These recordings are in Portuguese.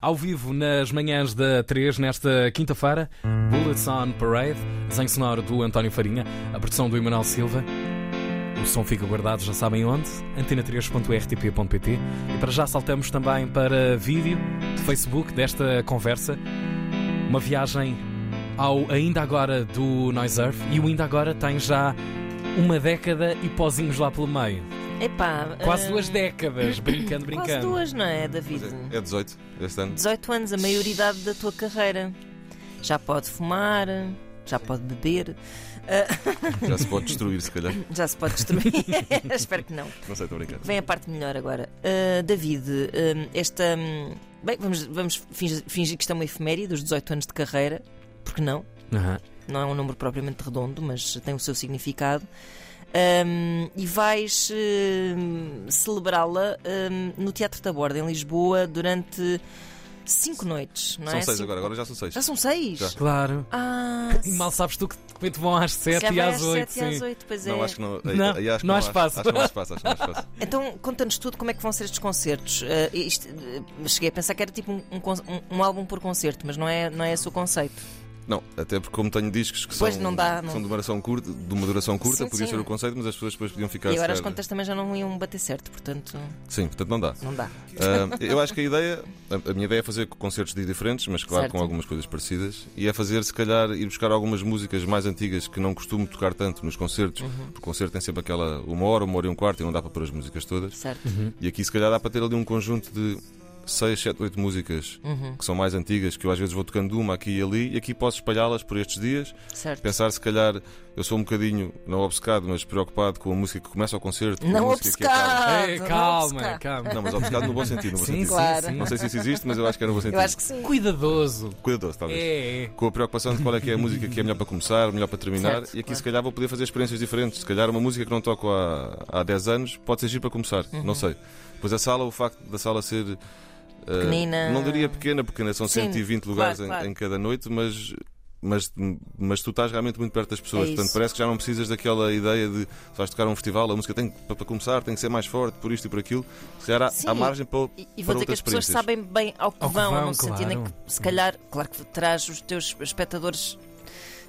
Ao vivo nas manhãs da 3, nesta quinta-feira, Bullets on Parade, desenho sonoro do António Farinha, a produção do Emanuel Silva. O som fica guardado, já sabem onde, antena3.rtp.pt. E para já saltamos também para vídeo do Facebook desta conversa. Uma viagem ao ainda agora do Noise Earth e o ainda agora tem já uma década e pozinhos lá pelo meio. Epá, Quase ah, duas décadas, brincando, Quase brincando. duas, não é, David? É 18 este ano. 18 anos, a maioridade da tua carreira. Já pode fumar, já pode beber, ah, Já se pode destruir, se calhar. já se pode destruir. Espero que não. Não sei, estou brincando. Vem a parte melhor agora. Ah, David, ah, esta. hum, Bem, vamos, vamos fingir, fingir que isto é uma efeméride dos 18 anos de carreira, porque não? Aham. não é um número propriamente redondo, mas tem o seu significado. Ahm, e vais celebrá-la hum, no Teatro da Borda, em Lisboa, durante cinco noites, não São é? seis Cinco- agora, agora já são seis. Já são seis? Já. Claro. Ah, E mal sabes tu que repente vão às se 7 calhar e às 8. sete e às oito, pois é. Não, acho que não. Não, aí acho que não há acho- espaço. Acho que não há espaço, acho que não há espaço. Então, conta-nos tudo como é que vão ser estes concertos. Ah, isto, ah, cheguei a pensar que era tipo um, um um- um álbum por concerto, mas não é, não é esse o conceito. Não, até porque como tenho discos que Pois, são, não dá, não. são de uma duração curta, de uma duração curta, Sim, podia sim. ser o conceito, mas as pessoas depois podiam ficar e agora as contas também já não iam bater certo, portanto, Sim, portanto não dá. não dá. Ah, eu acho que a ideia, a, minha ideia é fazer concertos de diferentes, mas claro Certo. com algumas coisas parecidas, e é fazer, se calhar, ir buscar algumas músicas mais antigas que não costumo tocar tanto nos concertos, Uhum. porque o concerto tem sempre aquela uma hora, uma hora e um quarto, e não dá para pôr as músicas todas. Certo. E aqui, se calhar, dá para ter ali um conjunto de 6, 7, 8 músicas Uhum. que são mais antigas, que eu às vezes vou tocando uma aqui e ali, e aqui posso espalhá-las por estes dias. Certo. Pensar, se calhar, eu sou um bocadinho, não obcecado, mas preocupado com a música que começa ao concerto. com a Não música que acaba. obcecado! Não calma, calma. Não, mas obcecado no bom sentido. No bom Sim, sentido. sim, Claro. sim. Não sei se isso existe, mas eu acho que é no bom sentido. Eu acho que sim. Cuidadoso. Cuidadoso, talvez. É, é. Com a preocupação de qual é que é a música que é melhor para começar, melhor para terminar, Certo, e aqui claro. se calhar vou poder fazer experiências diferentes. Se calhar uma música que não toco há, há 10 anos pode ser para começar, Uhum. não sei. Pois a sala, o facto da sala ser. Pequenina. não diria pequena, porque ainda são Sim, 120 lugares claro, em- claro. Em, cada noite, mas. Mas, mas tu estás realmente muito perto das pessoas, É portanto isso. parece que já não precisas daquela ideia de se vais tocar um festival, a música tem que, para começar tem que ser mais forte, por isto e por aquilo. Se calhar há, Sim, há margem para, E, e para vou dizer que as pessoas sabem bem ao que Ao que vão, vão, no sentido em claro. que, se calhar, claro que terás os teus espectadores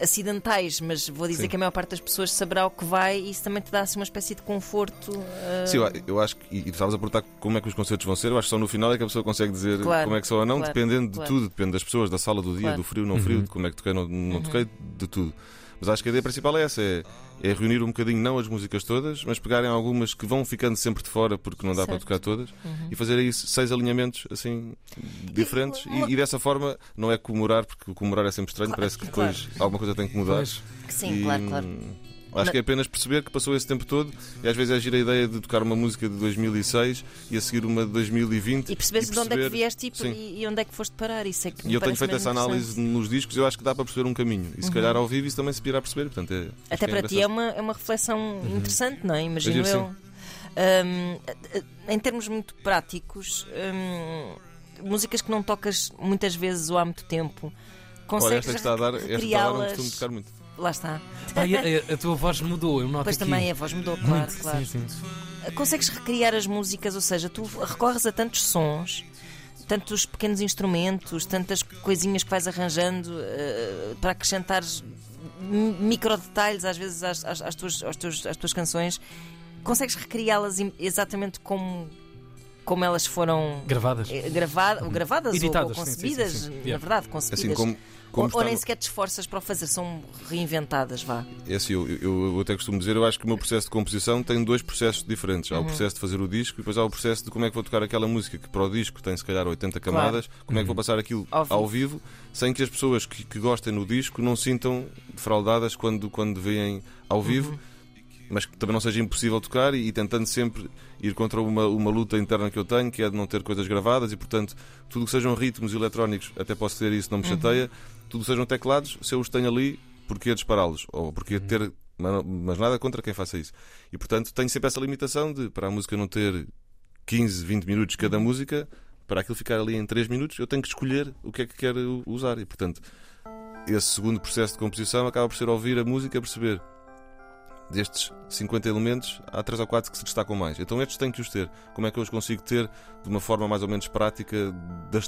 acidentais, mas vou dizer Sim. que a maior parte das pessoas saberá o que vai e isso também te dá assim, uma espécie de conforto. ah, Sim, eu, eu acho que. E e estavas a perguntar como é que os concertos vão ser. Eu acho que só no final é que a pessoa consegue dizer Claro, como é que são ou não, claro, dependendo de claro. tudo. Depende das pessoas, da sala, do dia, do frio, não frio, de como é que toquei, não, não toquei, de tudo. Mas acho que a ideia principal é essa: é, é reunir um bocadinho, não as músicas todas, mas pegarem algumas que vão ficando sempre de fora porque não dá para Certo. tocar todas e fazer aí seis alinhamentos assim diferentes. uma- E, e dessa forma não é comemorar, porque comemorar é sempre estranho, Claro, parece que depois alguma coisa tem que mudar. Pois. Sim, E, claro, claro. Acho que é apenas perceber que passou esse tempo todo e às vezes é gira a ideia de tocar uma música de 2006 e a seguir uma de 2020 E perceberes de onde é que perceber- vieste e, e- onde é que foste parar. Isso é que E eu tenho feito essa análise nos discos, eu acho que dá para perceber um caminho. E se calhar ao vivo isso também se irá perceber. Portanto, é, acho Até para ti é uma, é uma reflexão interessante, não é? Imagino Eu. Hum, em termos muito práticos, hum, músicas que não tocas muitas vezes ou há muito tempo, Olha, consegues esta que está a dar, esta está a dar costumo tocar muito. Lá está. E a, a tua voz mudou, eu noto Depois aqui. também a voz mudou, claro, Muito, claro. Sim, sim. Consegues recriar as músicas, ou seja, tu recorres a tantos sons, tantos pequenos instrumentos, tantas coisinhas que vais arranjando eh, para acrescentares micro detalhes às vezes às, às- às tuas, aos teus- às tuas canções. Consegues recriá-las exatamente como, como elas foram Gravadas. eh, grava- ou gravadas ou- Editadas, ou, sim, sim, sim, concebidas, sim. na Yeah. verdade, concebidas. Assim como, como ou, está ou nem sequer te esforças para o fazer, são reinventadas, vá. É assim, eu, eu, eu até costumo dizer, eu acho que o meu processo de composição tem dois processos diferentes. Há Uhum. o processo de fazer o disco e depois há o processo de como é que vou tocar aquela música que para o disco tem se calhar 80 camadas, como é que vou passar aquilo Ao ao vivo. vivo, sem que as pessoas que, que gostem no disco não sintam defraudadas quando, quando veem ao vivo. Mas que também não seja impossível tocar e, e tentando sempre ir contra uma, uma luta interna que eu tenho, que é de não ter coisas gravadas e, portanto, tudo que sejam ritmos eletrónicos, até posso ter isso, não me chateia. Tudo que sejam teclados, se eu os tenho ali, porquê dispará-los? Ou porquê ter. Mas mas nada contra quem faça isso. E, portanto, tenho sempre essa limitação de, para a música não ter 15, 20 minutos cada música, para aquilo ficar ali em 3 minutos, eu tenho que escolher o que é que quero usar. E, portanto, esse segundo processo de composição acaba por ser ouvir a música, perceber destes 50 elementos, há 3 ou 4 que se destacam mais. Então estes têm que os ter. Como é que eu os consigo ter de uma forma mais ou menos prática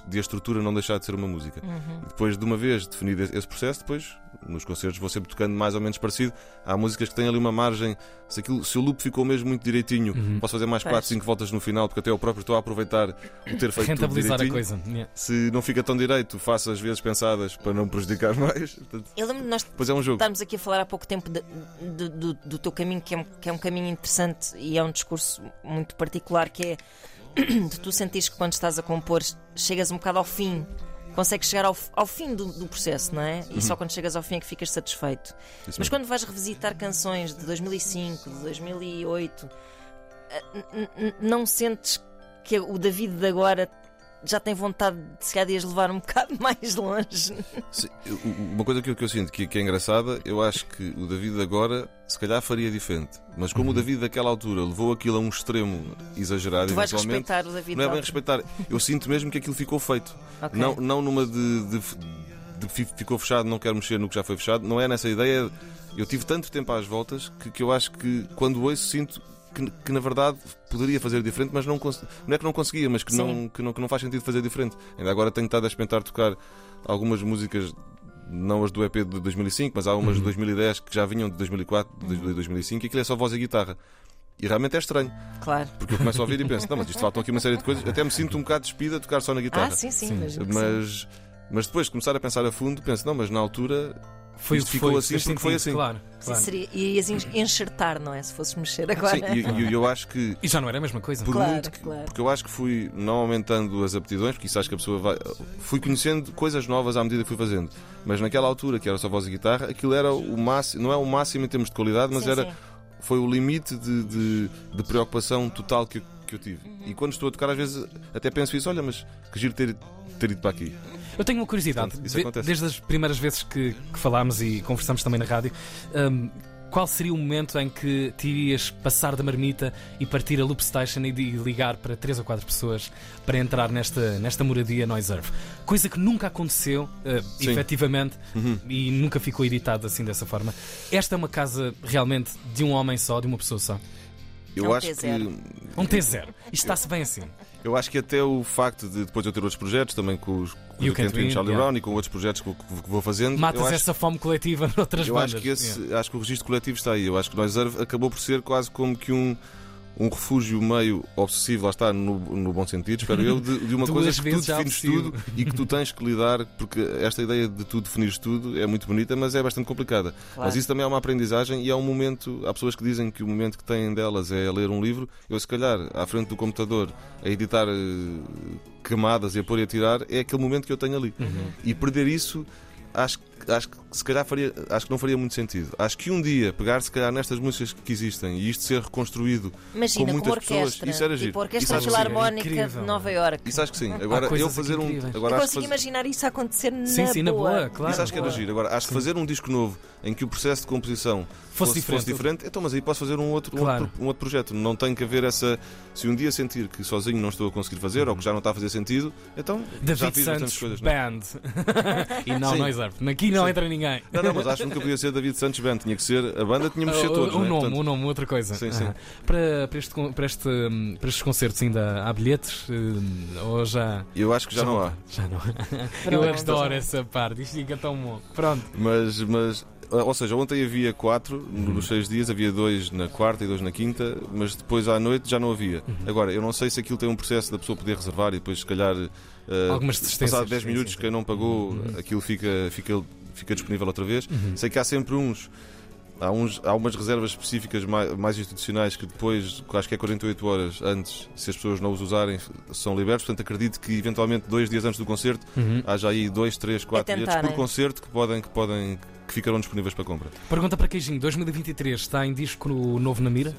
de a estrutura não deixar de ser uma música? Uhum. E depois, de uma vez definido esse processo, depois nos concertos vou sempre tocando mais ou menos parecido. Há músicas que têm ali uma margem. Se, aquilo, se o loop ficou mesmo muito direitinho, Uhum. posso fazer mais Pois. 4, 5 voltas no final, porque até eu próprio estou a aproveitar o ter feito tudo Rentabilizar a direitinho. coisa. Yeah. Se não fica tão direito, faço as vezes pensadas para não prejudicar mais. Portanto, Eu lembro de nós Depois é um jogo. estarmos aqui a falar há pouco tempo de- de- do, do teu caminho, que é, um- que é um caminho interessante e é um discurso muito particular, que é de tu sentires que quando estás a compor chegas um bocado ao fim. Consegues chegar ao, ao fim do, do processo, não é? E só quando chegas ao fim é que ficas satisfeito. Isso Mas mesmo. quando vais revisitar canções de 2005, de 2008, eh, não sentes que o David de agora já tem vontade de se calhar de as levar um bocado mais longe? Sim, uma coisa que eu, que eu sinto que, que é engraçada, eu acho que o David agora se calhar faria diferente. Mas como o David daquela altura levou aquilo a um extremo exagerado, Tu vais respeitar o David não é bem respeitar. Eu sinto mesmo que aquilo ficou feito. Ok. Não, não numa de, de- de fi- ficou fechado, não quero mexer no que já foi fechado. Não é nessa ideia. Eu tive tanto tempo às voltas que, que eu acho que quando ouço sinto que, que, na verdade poderia fazer diferente, mas não, não é que não conseguia, mas que não, que, não, que não faz sentido fazer diferente. Ainda agora tenho estado a experimentar tocar algumas músicas. Não as do EP de 2005, mas há umas de 2010 que já vinham de 2004, de 2005, e aquilo é só voz e guitarra. E realmente é estranho, Claro. porque eu começo a ouvir e penso: não, mas isto faltam aqui uma série de coisas. Até me sinto um bocado despida a tocar só na guitarra. Ah, sim, sim. Sim. Mas, mas depois de começar a pensar a fundo, penso, não, mas na altura Foi Isto o que ficou foi, assim porque foi assim. Claro, Sim, claro. seria, irias en- enxertar, não é? Se fosses mexer agora. sim, e e eu, acho que E já não era a mesma coisa. por Claro, muito que, claro. porque eu acho que fui não aumentando as aptidões, porque isso acho que a pessoa vai. Fui conhecendo coisas novas à medida que fui fazendo. Mas naquela altura, que era só voz e guitarra, aquilo era o máximo, não é o máximo em termos de qualidade, mas Sim, era sim. foi o limite de, de, de preocupação total que, eu- que eu tive. Uhum. E quando estou a tocar, às vezes até penso isso, olha, mas que giro ter, ter ido para aqui. Eu tenho uma curiosidade. Portanto, De- desde as primeiras vezes que, que falámos e conversamos também na rádio, hum, qual seria o momento em que te irias passar da marmita e partir a Loop Station e de- ligar para três ou quatro pessoas para entrar nesta, nesta moradia Noise Earth? Coisa que nunca aconteceu, uh, Sim. efetivamente, Uhum. e nunca ficou editado assim dessa forma. Esta é uma casa realmente de um homem só, de uma pessoa só. Eu É um acho T0. que Um T0. Isto está-se bem assim. Eu acho que até o facto de depois eu ter outros projetos, também com os com o Can't Can't Win, Win, Charlie yeah. Brown e com outros projetos que, vou- que vou fazendo. Matas eu acho, essa fome coletiva noutras eu bandas. acho que, esse, Yeah. acho que o registro coletivo está aí. Eu acho que Noise Earth acabou por ser quase como que um, um refúgio meio obsessivo, lá está, no, no bom sentido, espero eu, de, de uma coisa que tu defines obsessivo. tudo e que tu tens que lidar, porque esta ideia de tu definires tudo é muito bonita, mas é bastante complicada. Claro. Mas isso também é uma aprendizagem e é um momento. Há pessoas que dizem que o momento que têm delas é ler um livro. Eu, se calhar, à frente do computador, a editar eh, camadas e a pôr e a tirar, é aquele momento que eu tenho ali. Uhum. E perder isso, acho, que- acho que se calhar faria, acho que não faria muito sentido. Acho que um dia pegar, se calhar, nestas músicas que existem e isto ser reconstruído, Imagina, com muitas pessoas, orquestra. isso era giro. Tipo, Orquestra Isso acho que sim. Filarmónica de Nova Iorque. isso acho que sim. Agora, eu fazer um. Agora Eu consigo faz- imaginar isso a acontecer na Sim, sim, na boa, claro. Isso acho que era boa. giro. Agora, acho que fazer um disco novo em que o processo de composição Fosse fosse, diferente. então, mas aí posso fazer um outro, um Claro. outro, um outro projeto. Não tem que haver essa. Se um dia sentir que sozinho não estou a conseguir fazer ou que já não está a fazer sentido, então já David fiz bastantes Santos coisas. não é? Band. e não Sim. Noise Earth. Aqui não entra ninguém. Não, não, mas acho que nunca podia ser David Santos Band. Tinha que ser. A banda tinha que ser todos. o, não é? nome, Portanto, o nome, outra coisa. Sim, sim. Aham. Para, para, este, para, este, para estes concertos ainda há bilhetes? Hum, Ou já. Eu acho que já não há. Já não. Pronto. Eu adoro essa parte. Isto fica tão bom. Pronto. Mas, mas, ou seja, ontem havia quatro Uhum. nos seis dias, havia dois na quarta e dois na quinta, mas depois à noite já não havia. Uhum. Agora, eu não sei se aquilo tem um processo da pessoa poder reservar e depois, se calhar, eh, Algumas passado 10 Sim, minutos, quem não pagou, Uhum. aquilo fica, fica, fica disponível outra vez. Uhum. Sei que há sempre uns. Há, uns, há umas reservas específicas mais, mais institucionais que depois, acho que é 48 horas antes, se as pessoas não os usarem, são libertos. Portanto, acredito que eventualmente dois dias antes do concerto Uhum. haja aí dois, três, quatro É bilhetes por é? concerto que podem, que podem que ficarão disponíveis para compra. Pergunta para Queijinho: 2023 está em disco no novo na mira?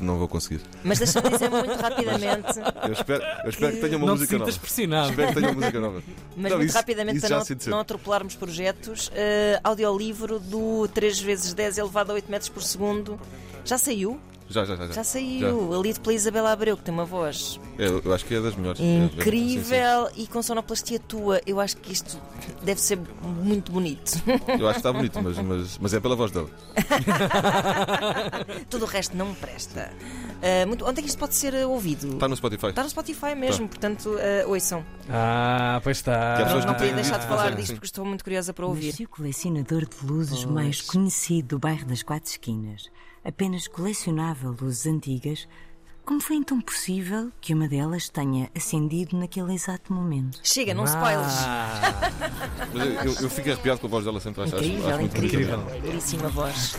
Não vou conseguir. Mas deixa-me dizer muito rapidamente, Eu espero, eu espero que tenha uma não música nova. pressionado. Espero que tenha uma música nova. mas Não, muito isso- rapidamente isso para já não, não atropelarmos projetos, eh, audiolivro do 3 vezes 10 elevado a 8 metros por segundo. Já saiu? Já, já, já. Já, Já saiu, ali pela Isabela Abreu, que tem uma voz É, eu, eu acho que é das melhores. É, é, sim, sim. incrível e com sonoplastia tua. Eu acho que isto deve ser muito bonito. Eu acho que está bonito, mas, mas, mas é pela voz dela. Tudo o resto não me presta. Ah, muito- onde é que isto pode ser ah, ouvido? Está no Spotify. Está no Spotify mesmo, portanto, ah, ouçam. Ah, pois está. Não que podia deixar de Ah, falar sim, disto sim. porque estou muito curiosa para ouvir. Se o colecionador de luzes mais conhecido do bairro das Quatro Esquinas apenas colecionava luzes antigas, como foi então possível que uma delas tenha acendido naquele exato momento? Chega, não spoilers. Ah, Mas eu, eu, eu fico arrepiado com a voz dela sempre. Acho, acho- Incrível, acho muito incrível. Belíssima voz.